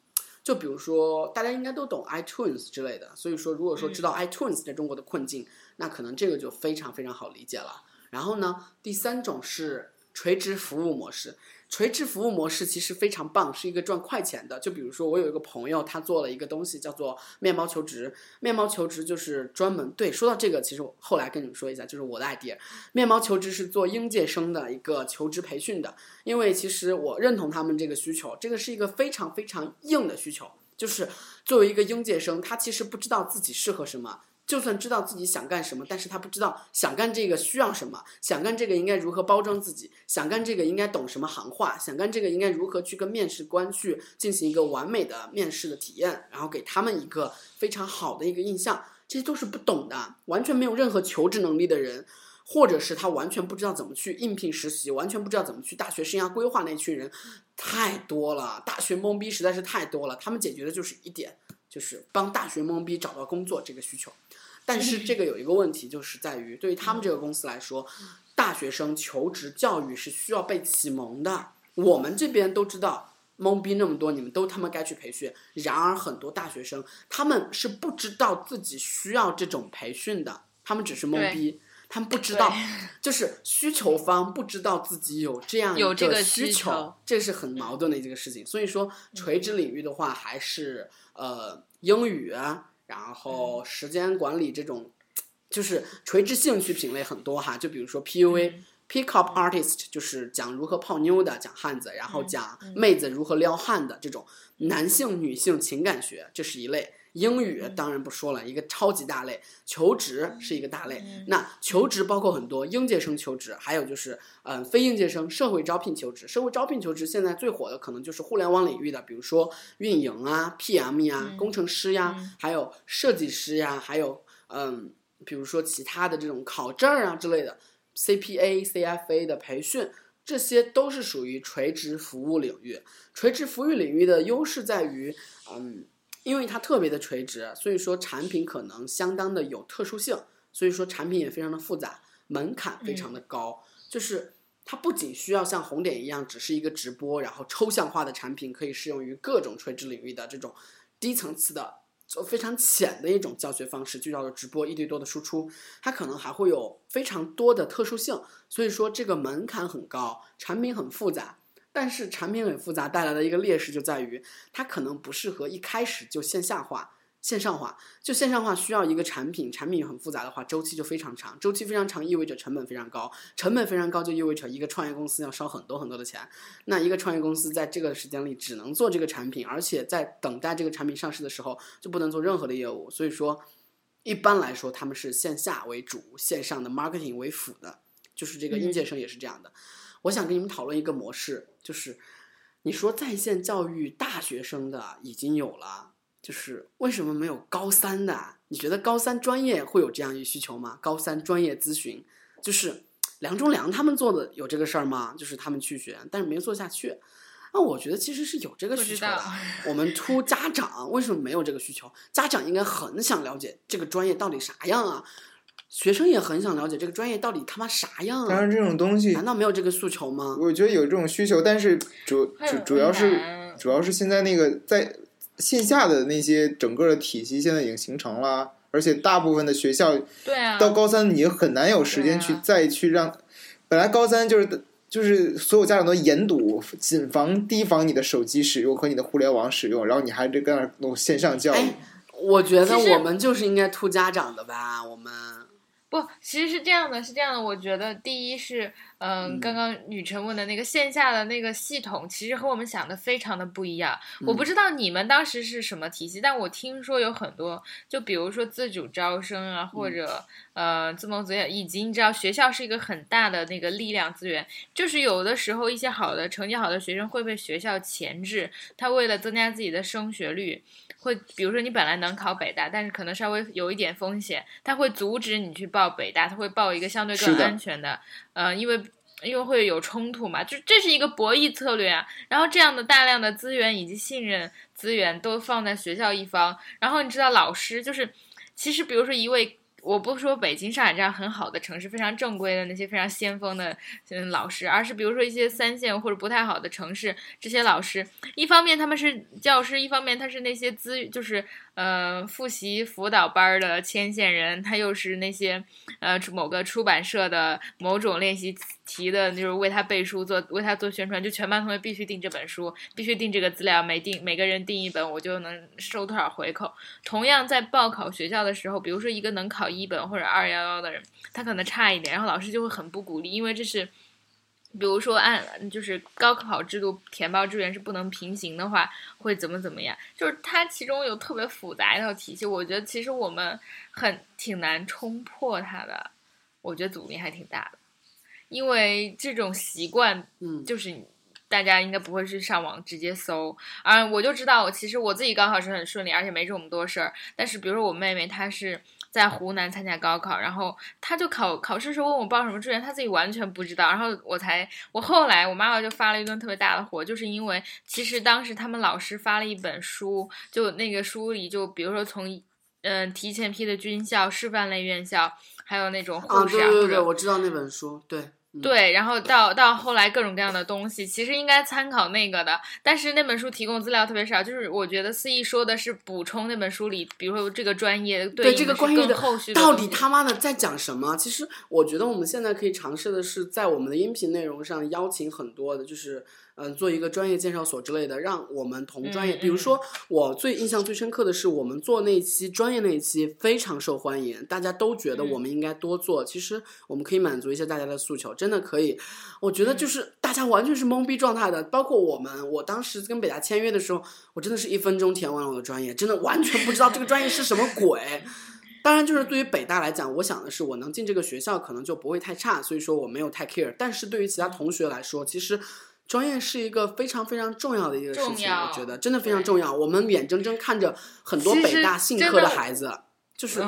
就比如说大家应该都懂 iTunes 之类的，所以说如果说知道 iTunes 在中国的困境，那可能这个就非常非常好理解了。然后呢，第三种是垂直服务模式。垂直服务模式其实非常棒，是一个赚快钱的。就比如说，我有一个朋友，他做了一个东西叫做面包求职。面包求职就是专门对说到这个，其实我后来跟你们说一下，就是我的 idea。面包求职是做应届生的一个求职培训的，因为其实我认同他们这个需求，这个是一个非常非常硬的需求，就是作为一个应届生，他其实不知道自己适合什么。就算知道自己想干什么，但是他不知道想干这个需要什么，想干这个应该如何包装自己，想干这个应该懂什么行话，想干这个应该如何去跟面试官去进行一个完美的面试的体验，然后给他们一个非常好的一个印象，这些都是不懂的，完全没有任何求职能力的人，或者是他完全不知道怎么去应聘实习，完全不知道怎么去大学生涯规划那群人，太多了，大学懵逼实在是太多了，他们解决的就是一点。就是帮大学懵逼找到工作这个需求，但是这个有一个问题，就是在于对于他们这个公司来说，大学生求职教育是需要被启蒙的。我们这边都知道懵逼那么多，你们都他妈该去培训。然而很多大学生他们是不知道自己需要这种培训的，他们只是懵逼，他们不知道，就是需求方不知道自己有这样一个需求，这是很矛盾的一个事情。所以说垂直领域的话，还是。呃，英语，然后时间管理这种，就是垂直兴趣品类很多哈。就比如说 PUA，Pick Up Artist，就是讲如何泡妞的，讲汉子，然后讲妹子如何撩汉的这种男性、女性情感学，这是一类。英语当然不说了，一个超级大类。求职是一个大类，那求职包括很多应届生求职，还有就是嗯非应届生社会招聘求职。社会招聘求职现在最火的可能就是互联网领域的，比如说运营啊、PM 呀、工程师呀，还有设计师呀，还有嗯比如说其他的这种考证啊之类的 CPA、CFA 的培训，这些都是属于垂直服务领域。垂直服务领域的优势在于嗯。因为它特别的垂直，所以说产品可能相当的有特殊性，所以说产品也非常的复杂，门槛非常的高。就是它不仅需要像红点一样，只是一个直播，然后抽象化的产品可以适用于各种垂直领域的这种低层次的就非常浅的一种教学方式，就叫做直播一对多的输出，它可能还会有非常多的特殊性，所以说这个门槛很高，产品很复杂。但是产品很复杂带来的一个劣势就在于，它可能不适合一开始就线下化。线上化就线上化需要一个产品，产品很复杂的话，周期就非常长。周期非常长意味着成本非常高，成本非常高就意味着一个创业公司要烧很多很多的钱。那一个创业公司在这个时间里只能做这个产品，而且在等待这个产品上市的时候就不能做任何的业务。所以说，一般来说他们是线下为主，线上的 marketing 为辅的。就是这个应届生也是这样的。我想跟你们讨论一个模式，就是你说在线教育大学生的已经有了。就是为什么没有高三的？你觉得高三专业会有这样一需求吗？高三专业咨询，就是梁忠良他们做的有这个事儿吗？就是他们去学，但是没做下去。那我觉得其实是有这个需求的。我们出家长为什么没有这个需求？家长应该很想了解这个专业到底啥样啊？学生也很想了解这个专业到底他妈啥样啊？当然这种东西难道没有这个诉求吗？我觉得有这种需求，但是主主主要是主要是现在那个在。线下的那些整个的体系现在已经形成了，而且大部分的学校，对啊，到高三你很难有时间去再去让，本来高三就是就是所有家长都严堵、谨防、提防你的手机使用和你的互联网使用，然后你还得跟那弄线上教育。我觉得我们就是应该突家长的吧，我们。不，其实是这样的，是这样的。我觉得第一是，嗯，刚刚雨辰问的那个线下的那个系统，其实和我们想的非常的不一样。我不知道你们当时是什么体系，但我听说有很多，就比如说自主招生啊，或者呃自谋自业，以及你知道学校是一个很大的那个力量资源，就是有的时候一些好的成绩好的学生会被学校钳制，他为了增加自己的升学率。会，比如说你本来能考北大，但是可能稍微有一点风险，他会阻止你去报北大，他会报一个相对更安全的，呃，因为因为会有冲突嘛，就这是一个博弈策略啊。然后这样的大量的资源以及信任资源都放在学校一方，然后你知道老师就是，其实比如说一位。我不说北京、上海这样很好的城市，非常正规的那些非常先锋的嗯老师，而是比如说一些三线或者不太好的城市，这些老师，一方面他们是教师，一方面他是那些资就是。呃，复习辅导班的牵线人，他又是那些呃某个出版社的某种练习题的，就是为他背书做，为他做宣传，就全班同学必须订这本书，必须订这个资料，每订每个人订一本，我就能收多少回扣。同样在报考学校的时候，比如说一个能考一本或者二幺幺的人，他可能差一点，然后老师就会很不鼓励，因为这是。比如说按就是高考制度填报志愿是不能平行的话，会怎么怎么样？就是它其中有特别复杂一套体系，我觉得其实我们很挺难冲破它的，我觉得阻力还挺大的，因为这种习惯，嗯，就是大家应该不会去上网直接搜，啊，我就知道，其实我自己高考是很顺利，而且没这么多事儿，但是比如说我妹妹她是。在湖南参加高考，然后他就考考试时候问我报什么志愿，他自己完全不知道。然后我才，我后来我妈妈就发了一顿特别大的火，就是因为其实当时他们老师发了一本书，就那个书里就比如说从嗯提前批的军校、师范类院校，还有那种护士啊，对对对，我知道那本书，对。对，然后到到后来各种各样的东西，其实应该参考那个的，但是那本书提供资料特别少，就是我觉得思义说的是补充那本书里，比如说这个专业对这个专业的后续到底他妈的在讲什么？其实我觉得我们现在可以尝试的是在我们的音频内容上邀请很多的，就是。嗯，做一个专业介绍所之类的，让我们同专业，比如说我最印象最深刻的是，我们做那一期专业那一期非常受欢迎，大家都觉得我们应该多做。其实我们可以满足一下大家的诉求，真的可以。我觉得就是大家完全是懵逼状态的，包括我们，我当时跟北大签约的时候，我真的是一分钟填完了我的专业，真的完全不知道这个专业是什么鬼。当然，就是对于北大来讲，我想的是我能进这个学校可能就不会太差，所以说我没有太 care。但是对于其他同学来说，其实。专业是一个非常非常重要的一个事情，我觉得真的非常重要。我们眼睁睁看着很多北大信科的孩子，就是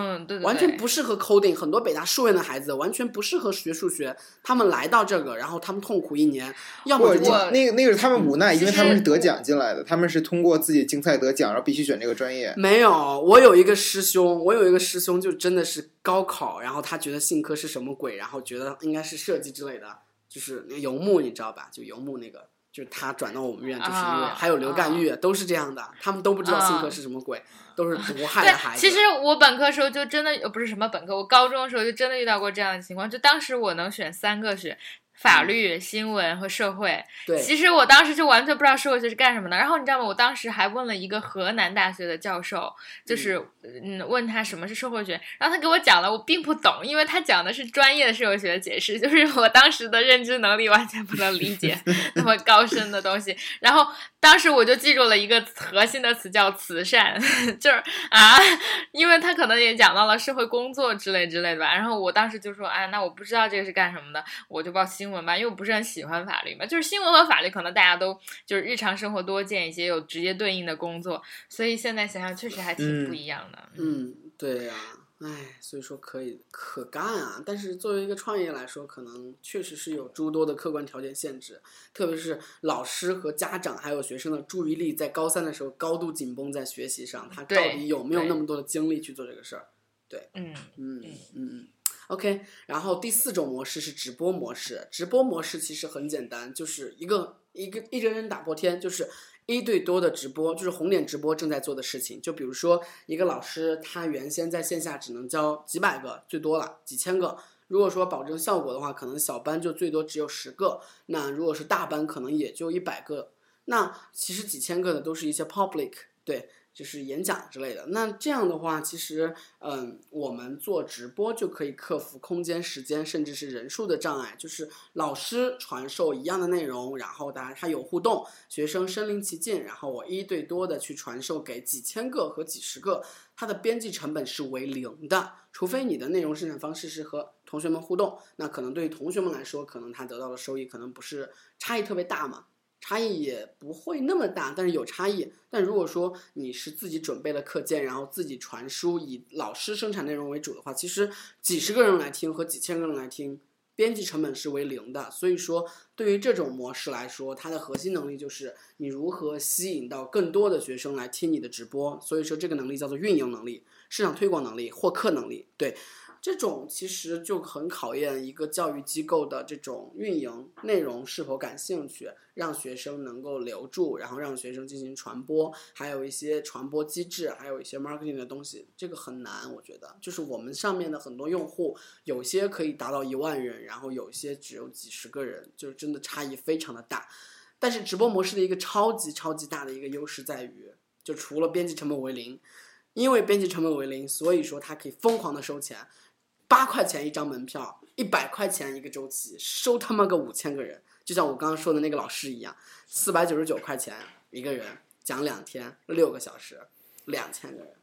完全不适合 coding，很多北大数院的孩子完全不适合学数学，他们来到这个，然后他们痛苦一年，要么就那个那个是他们无奈，因为他们是得奖进来的，他们是通过自己竞赛得奖，然后必须选这个专业。没有，我有一个师兄，我有一个师兄就真的是高考，然后他觉得信科是什么鬼，然后觉得应该是设计之类的。就是游牧，你知道吧？就游牧那个就是他转到我们院，就是因为还有刘干玉都是这样的，他们都不知道信科是什么鬼，都是毒害的孩子。其实我本科时候就真的呃不是什么本科，我高中的时候就真的遇到过这样的情况，就当时我能选三个学。法律、新闻和社会。对，其实我当时就完全不知道社会学是干什么的。然后你知道吗？我当时还问了一个河南大学的教授，就是嗯，问他什么是社会学。然后他给我讲了，我并不懂，因为他讲的是专业的社会学的解释，就是我当时的认知能力完全不能理解 那么高深的东西。然后当时我就记住了一个核心的词，叫慈善，就是啊，因为他可能也讲到了社会工作之类之类的吧。然后我当时就说，哎，那我不知道这个是干什么的，我就报新。新闻吧，因为我不是很喜欢法律嘛，就是新闻和法律可能大家都就是日常生活多见一些，有直接对应的工作，所以现在想想确实还挺不一样的。嗯，对呀，哎，所以说可以可干啊，但是作为一个创业来说，可能确实是有诸多的客观条件限制，特别是老师和家长还有学生的注意力在高三的时候高度紧绷在学习上，他到底有没有那么多的精力去做这个事儿？对，嗯嗯嗯嗯。OK，然后第四种模式是直播模式。直播模式其实很简单，就是一个一个一人人打破天，就是一对多的直播，就是红点直播正在做的事情。就比如说一个老师，他原先在线下只能教几百个，最多了几千个。如果说保证效果的话，可能小班就最多只有十个。那如果是大班，可能也就一百个。那其实几千个的都是一些 public，对。就是演讲之类的，那这样的话，其实，嗯，我们做直播就可以克服空间、时间，甚至是人数的障碍。就是老师传授一样的内容，然后当然他有互动，学生身临其境，然后我一对多的去传授给几千个和几十个，它的边际成本是为零的。除非你的内容生产方式是和同学们互动，那可能对于同学们来说，可能他得到的收益可能不是差异特别大嘛。差异也不会那么大，但是有差异。但如果说你是自己准备了课件，然后自己传输，以老师生产内容为主的话，其实几十个人来听和几千个人来听，边际成本是为零的。所以说，对于这种模式来说，它的核心能力就是你如何吸引到更多的学生来听你的直播。所以说，这个能力叫做运营能力、市场推广能力、获客能力。对。这种其实就很考验一个教育机构的这种运营内容是否感兴趣，让学生能够留住，然后让学生进行传播，还有一些传播机制，还有一些 marketing 的东西，这个很难，我觉得。就是我们上面的很多用户，有些可以达到一万人，然后有些只有几十个人，就是真的差异非常的大。但是直播模式的一个超级超级大的一个优势在于，就除了边际成本为零，因为边际成本为零，所以说它可以疯狂的收钱。八块钱一张门票，一百块钱一个周期，收他妈个五千个人，就像我刚刚说的那个老师一样，四百九十九块钱一个人讲两天六个小时，两千个人，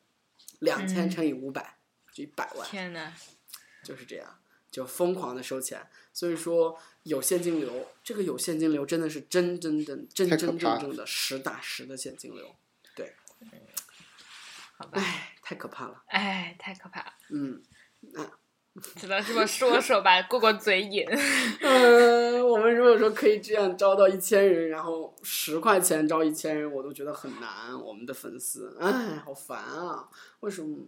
两千乘以五百就一百万，天呐，就是这样，就疯狂的收钱。所以说有现金流，这个有现金流真的是真真真真真正正的实打实的现金流，对，好吧，哎，太可怕了，哎，太可怕了，嗯，那。只能这么说说吧，过过嘴瘾。嗯，我们如果说可以这样招到一千人，然后十块钱招一千人，我都觉得很难。我们的粉丝，哎，好烦啊！为什么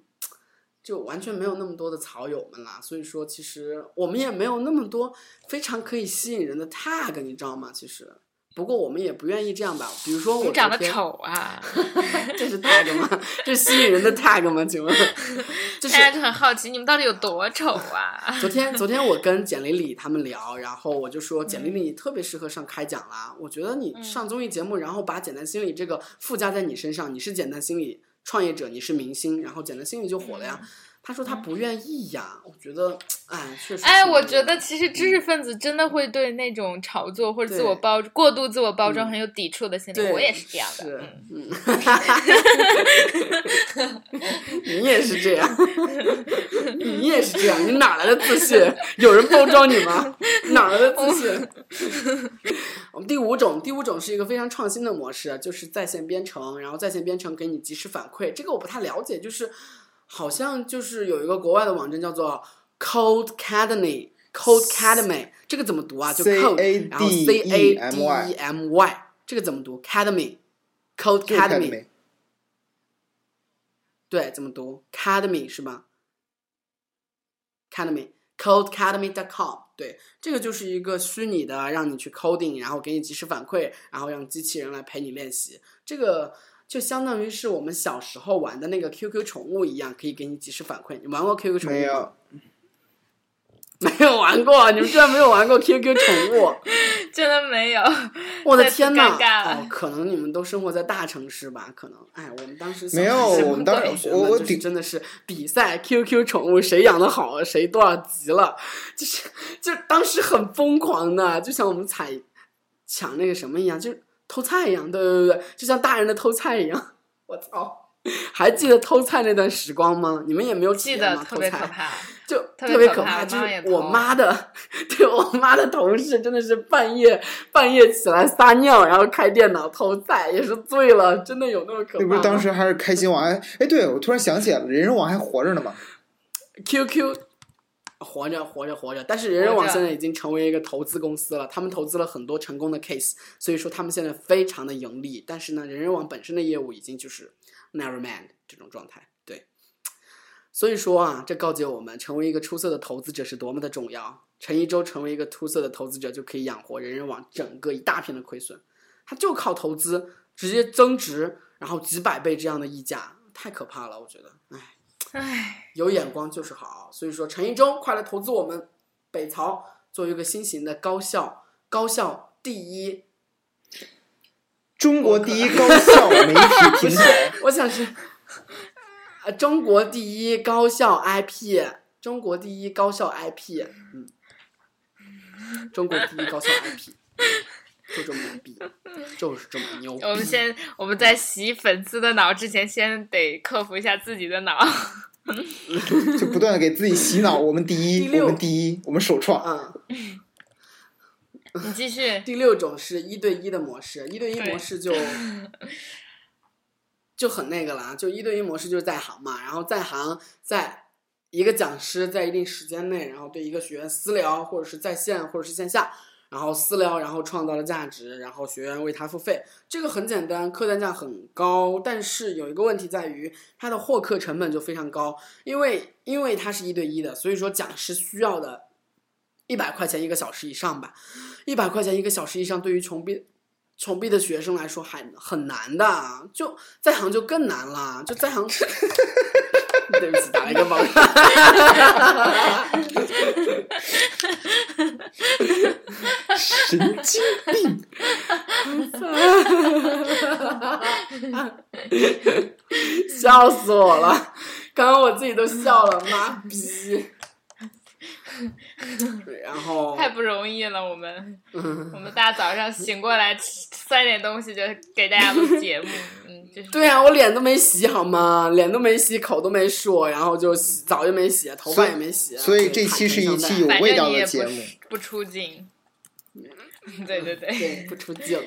就完全没有那么多的草友们啦？所以说，其实我们也没有那么多非常可以吸引人的 tag，你知道吗？其实。不过我们也不愿意这样吧，比如说我长得丑啊，这是 tag 吗？这是吸引人的 tag 吗？请问 就，大家就很好奇你们到底有多丑啊？昨天昨天我跟简丽丽他们聊，然后我就说简丽丽特别适合上开讲啦。我觉得你上综艺节目，然后把简单心理这个附加在你身上，你是简单心理创业者，你是明星，然后简单心理就火了呀。他说他不愿意呀，我觉得，哎，确实。哎，我觉得其实知识分子真的会对那种炒作或者自我包过度自我包装很有抵触的心理。我也是这样的。嗯。你也是这样。你也是这样，你哪来的自信？有人包装你吗？哪来的自信？我 们第五种，第五种是一个非常创新的模式，就是在线编程，然后在线编程给你及时反馈。这个我不太了解，就是。好像就是有一个国外的网站叫做 Code Academy，Code Academy，这个怎么读啊？就 Code，然后 C A D E M Y，这个怎么读？Academy，Code Academy，对，怎么读？Academy 是吧？Academy，Code Academy dot com，对，这个就是一个虚拟的，让你去 coding，然后给你及时反馈，然后让机器人来陪你练习。这个就相当于是我们小时候玩的那个 QQ 宠物一样，可以给你及时反馈。你玩过 QQ 宠物？没有。没有玩过，你们居然没有玩过 QQ 宠物？真的没有，我的天呐！哦，可能你们都生活在大城市吧？可能，哎，我们当时没有，我们当时我我真的是比赛 QQ 宠物谁养的好，谁多少级了，就是就当时很疯狂的，就像我们采抢那个什么一样，就偷菜一样，对对对，就像大人的偷菜一样。我操！还记得偷菜那段时光吗？你们也没有记得，特别可怕，就特别可怕。就是我妈的，对我妈的同事真的是半夜半夜起来撒尿，然后开电脑偷菜，也是醉了，真的有那么可怕。那不是当时还是开心网？哎哎，对我突然想起来了，人人网还活着呢吗？QQ 活着活着活着，但是人人网现在已经成为一个投资公司了，他们投资了很多成功的 case，所以说他们现在非常的盈利。但是呢，人人网本身的业务已经就是。Never mind 这种状态，对，所以说啊，这告诫我们，成为一个出色的投资者是多么的重要。陈一舟成为一个出色的投资者，就可以养活人人网整个一大片的亏损。他就靠投资直接增值，然后几百倍这样的溢价，太可怕了，我觉得。唉，有眼光就是好。所以说，陈一舟，快来投资我们北曹，做一个新型的高校高校第一。中国第一高校 媒体平台，我想是，呃，中国第一高校 IP，中国第一高校 IP，嗯，中国第一高校 IP，就这么牛逼，就是这么牛。我们先，我们在洗粉丝的脑之前，先得克服一下自己的脑，就不断的给自己洗脑。我们第一，我们第一，我们首创。嗯。你继续。第六种是一对一的模式，一对一模式就 就很那个了，就一对一模式就是在行嘛，然后在行，在一个讲师在一定时间内，然后对一个学员私聊，或者是在线，或者是线下，然后私聊，然后创造了价值，然后学员为他付费，这个很简单，客单价很高，但是有一个问题在于它的获客成本就非常高，因为因为它是一对一的，所以说讲师需要的。一百块钱一个小时以上吧，一百块钱一个小时以上，对于穷逼、穷逼的学生来说还很难的，就在行就更难了，就在行。对不起，打了一个包。神经病！笑死我了，刚刚我自己都笑了，妈逼！然 后太不容易了，我们 我们大早上醒过来塞点东西就给大家录节目，嗯，就是对啊，我脸都没洗好吗？脸都没洗，口都没漱，然后就澡也没洗，头发也没洗，所以这期是一期有味道的节目，不出镜，对对对，不出镜。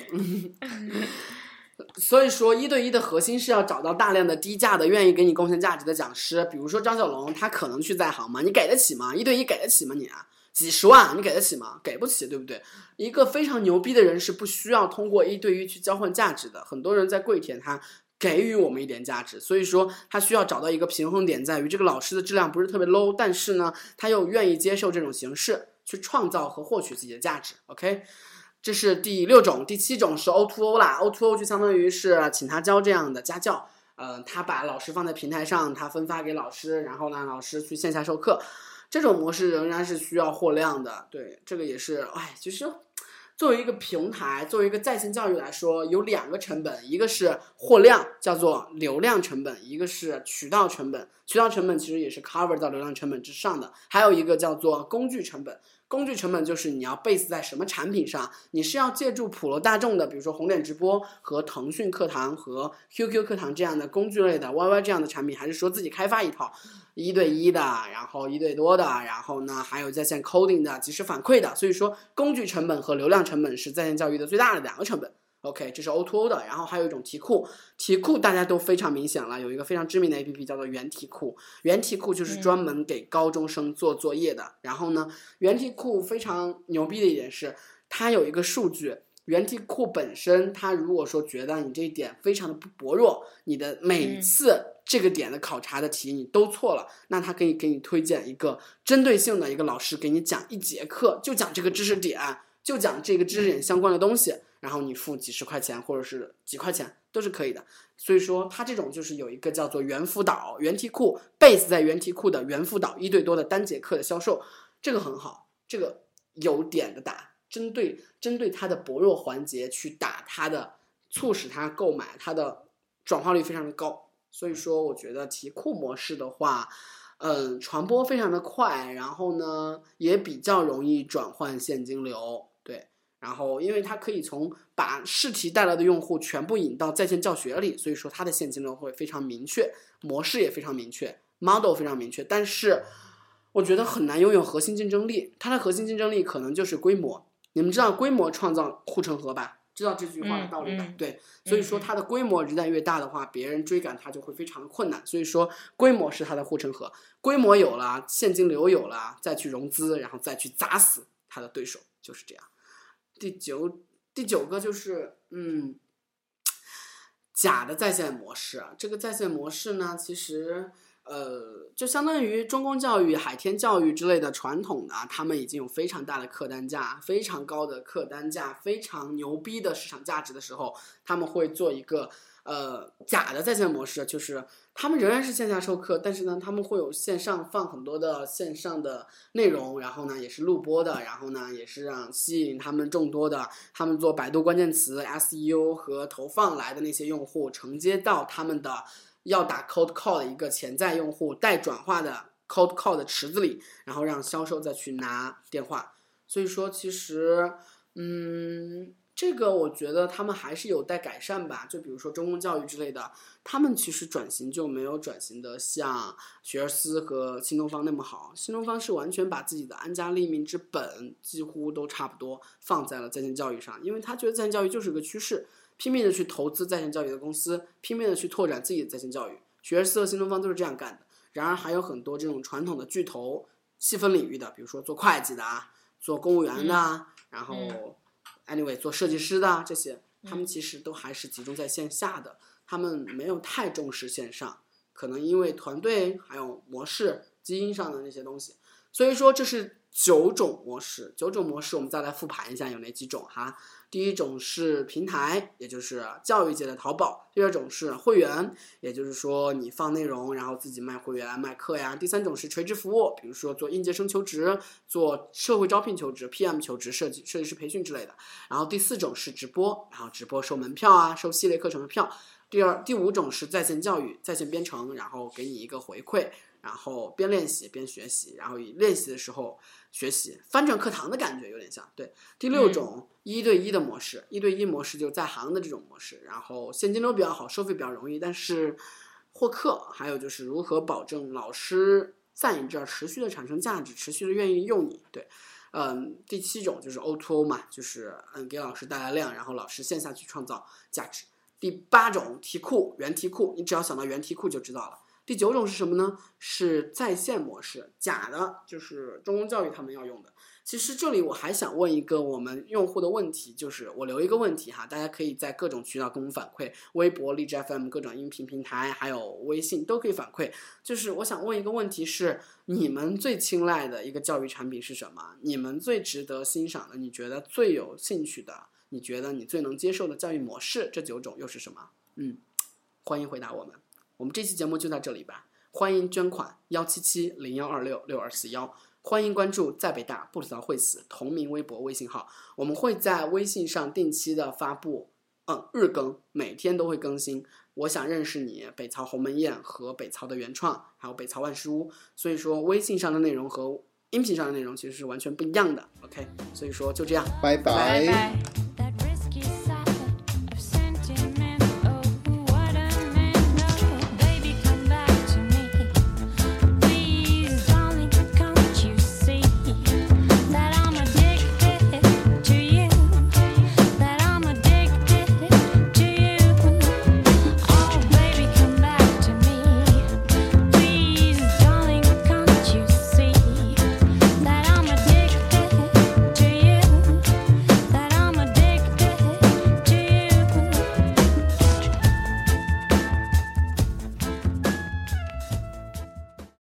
所以说，一对一的核心是要找到大量的低价的、愿意给你贡献价值的讲师。比如说张小龙，他可能去在行吗？你给得起吗？一对一给得起吗？你啊，几十万你给得起吗？给不起，对不对？一个非常牛逼的人是不需要通过一对一去交换价值的。很多人在跪舔他，给予我们一点价值。所以说，他需要找到一个平衡点，在于这个老师的质量不是特别 low，但是呢，他又愿意接受这种形式去创造和获取自己的价值。OK。这是第六种，第七种是 O to O 啦，O to O 就相当于是请他教这样的家教，呃，他把老师放在平台上，他分发给老师，然后呢，老师去线下授课，这种模式仍然是需要货量的，对，这个也是，哎，其实作为一个平台，作为一个在线教育来说，有两个成本，一个是货量，叫做流量成本，一个是渠道成本，渠道成本其实也是 cover 到流量成本之上的，还有一个叫做工具成本。工具成本就是你要 base 在什么产品上？你是要借助普罗大众的，比如说红点直播和腾讯课堂和 QQ 课堂这样的工具类的 YY 这样的产品，还是说自己开发一套一对一的，然后一对多的，然后呢还有在线 coding 的、及时反馈的？所以说，工具成本和流量成本是在线教育的最大的两个成本。OK，这是 O2O 的，然后还有一种题库，题库大家都非常明显了，有一个非常知名的 APP 叫做原题库，原题库就是专门给高中生做作业的。然后呢，原题库非常牛逼的一点是，它有一个数据，原题库本身，它如果说觉得你这一点非常的不薄弱，你的每次这个点的考察的题你都错了，那它可以给你推荐一个针对性的一个老师给你讲一节课，就讲这个知识点，就讲这个知识点相关的东西，然后你付几十块钱或者是几块钱都是可以的。所以说他这种就是有一个叫做猿辅导原题库 base 在原题库的猿辅导一对多的单节课的销售，这个很好，这个有点的打，针对针对它的薄弱环节去打它的，促使它购买，它的转化率非常的高。所以说，我觉得题库模式的话，嗯，传播非常的快，然后呢，也比较容易转换现金流，然后，因为它可以从把试题带来的用户全部引到在线教学里，所以说它的现金流会非常明确，模式也非常明确，model 非常明确。但是，我觉得很难拥有核心竞争力。它的核心竞争力可能就是规模。你们知道规模创造护城河吧？知道这句话的道理吧？对，所以说它的规模一旦越大的话，别人追赶它就会非常的困难。所以说规模是它的护城河，规模有了，现金流有了，再去融资，然后再去砸死它的对手，就是这样。第九第九个就是嗯，假的在线模式。这个在线模式呢，其实。呃，就相当于中公教育、海天教育之类的传统的，他们已经有非常大的客单价、非常高的客单价、非常牛逼的市场价值的时候，他们会做一个呃假的在线模式，就是他们仍然是线下授课，但是呢，他们会有线上放很多的线上的内容，然后呢也是录播的，然后呢也是让吸引他们众多的他们做百度关键词 SEO 和投放来的那些用户承接到他们的。要打 cold call 的一个潜在用户待转化的 cold call 的池子里，然后让销售再去拿电话。所以说，其实，嗯，这个我觉得他们还是有待改善吧。就比如说中公教育之类的，他们其实转型就没有转型的像学而思和新东方那么好。新东方是完全把自己的安家立命之本几乎都差不多放在了在线教育上，因为他觉得在线教育就是个趋势。拼命的去投资在线教育的公司，拼命的去拓展自己的在线教育。学而思和新东方都是这样干的。然而还有很多这种传统的巨头，细分领域的，比如说做会计的啊，做公务员的啊，然后，anyway 做设计师的这些，他们其实都还是集中在线下的，他们没有太重视线上，可能因为团队还有模式基因上的那些东西。所以说这是九种模式，九种模式我们再来复盘一下有哪几种哈。第一种是平台，也就是教育界的淘宝；第二种是会员，也就是说你放内容，然后自己卖会员、卖课呀；第三种是垂直服务，比如说做应届生求职、做社会招聘求职、PM 求职、设计设计师培训之类的；然后第四种是直播，然后直播收门票啊，收系列课程的票；第二、第五种是在线教育，在线编程，然后给你一个回馈。然后边练习边学习，然后以练习的时候学习，翻转课堂的感觉有点像。对，第六种一对一的模式，一对一模式就在行的这种模式，然后现金流比较好，收费比较容易，但是获客还有就是如何保证老师在你这儿持续的产生价值，持续的愿意用你。对，嗯，第七种就是 O to O 嘛，就是嗯给老师带来量，然后老师线下去创造价值。第八种题库原题库，你只要想到原题库就知道了。第九种是什么呢？是在线模式，假的，就是中公教育他们要用的。其实这里我还想问一个我们用户的问题，就是我留一个问题哈，大家可以在各种渠道跟我们反馈，微博、荔枝 FM 各种音频平台，还有微信都可以反馈。就是我想问一个问题是，你们最青睐的一个教育产品是什么？你们最值得欣赏的，你觉得最有兴趣的，你觉得你最能接受的教育模式，这九种又是什么？嗯，欢迎回答我们。我们这期节目就到这里吧，欢迎捐款幺七七零幺二六六二四幺，欢迎关注在北大不吐槽会死同名微博微信号，我们会在微信上定期的发布，嗯，日更，每天都会更新。我想认识你，北曹鸿门宴和北曹的原创，还有北曹万事屋，所以说微信上的内容和音频上的内容其实是完全不一样的。OK，所以说就这样，拜拜。